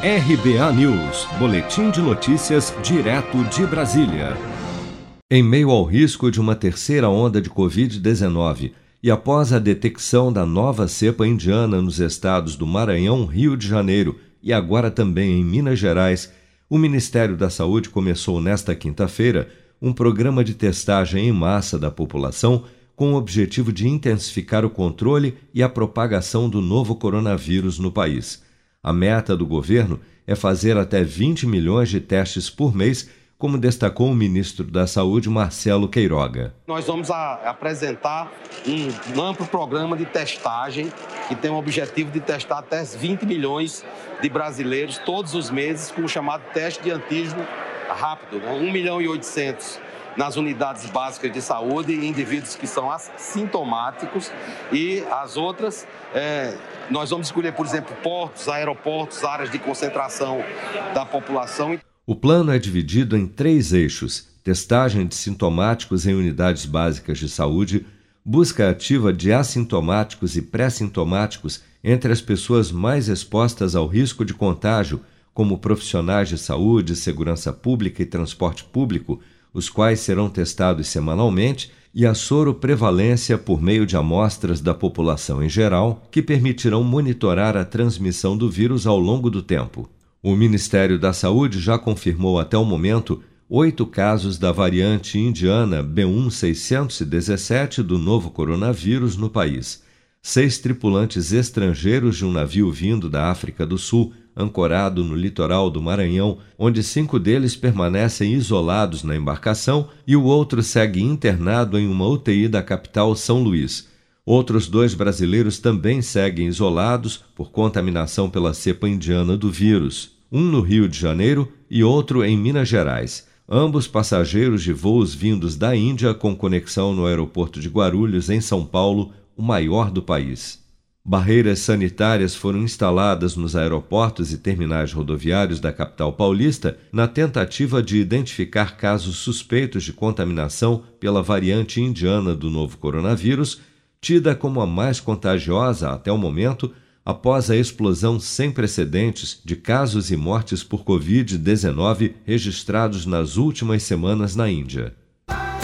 RBA News, Boletim de Notícias, direto de Brasília. Em meio ao risco de uma terceira onda de Covid-19 e após a detecção da nova cepa indiana nos estados do Maranhão, Rio de Janeiro e agora também em Minas Gerais, o Ministério da Saúde começou nesta quinta-feira um programa de testagem em massa da população com o objetivo de intensificar o controle e a propagação do novo coronavírus no país. A meta do governo é fazer até 20 milhões de testes por mês, como destacou o ministro da Saúde, Marcelo Queiroga. Nós vamos apresentar um amplo programa de testagem que tem o objetivo de testar até 20 milhões de brasileiros todos os meses com o chamado teste de antígeno rápido, né? 1 milhão e 800 nas unidades básicas de saúde, indivíduos que são assintomáticos e as outras, é, nós vamos escolher, por exemplo, portos, aeroportos, áreas de concentração da população. O plano é dividido em três eixos: testagem de sintomáticos em unidades básicas de saúde, busca ativa de assintomáticos e pré-sintomáticos entre as pessoas mais expostas ao risco de contágio, como profissionais de saúde, segurança pública e transporte público os quais serão testados semanalmente, e a soroprevalência por meio de amostras da população em geral, que permitirão monitorar a transmissão do vírus ao longo do tempo. O Ministério da Saúde já confirmou até o momento oito casos da variante indiana B1617 do novo coronavírus no país. Seis tripulantes estrangeiros de um navio vindo da África do Sul ancorado no litoral do Maranhão, onde cinco deles permanecem isolados na embarcação e o outro segue internado em uma UTI da capital São Luís. Outros dois brasileiros também seguem isolados por contaminação pela cepa indiana do vírus, um no Rio de Janeiro e outro em Minas Gerais. Ambos passageiros de voos vindos da Índia com conexão no aeroporto de Guarulhos, em São Paulo, o maior do país. Barreiras sanitárias foram instaladas nos aeroportos e terminais rodoviários da capital paulista na tentativa de identificar casos suspeitos de contaminação pela variante indiana do novo coronavírus, tida como a mais contagiosa até o momento após a explosão sem precedentes de casos e mortes por Covid-19 registrados nas últimas semanas na Índia.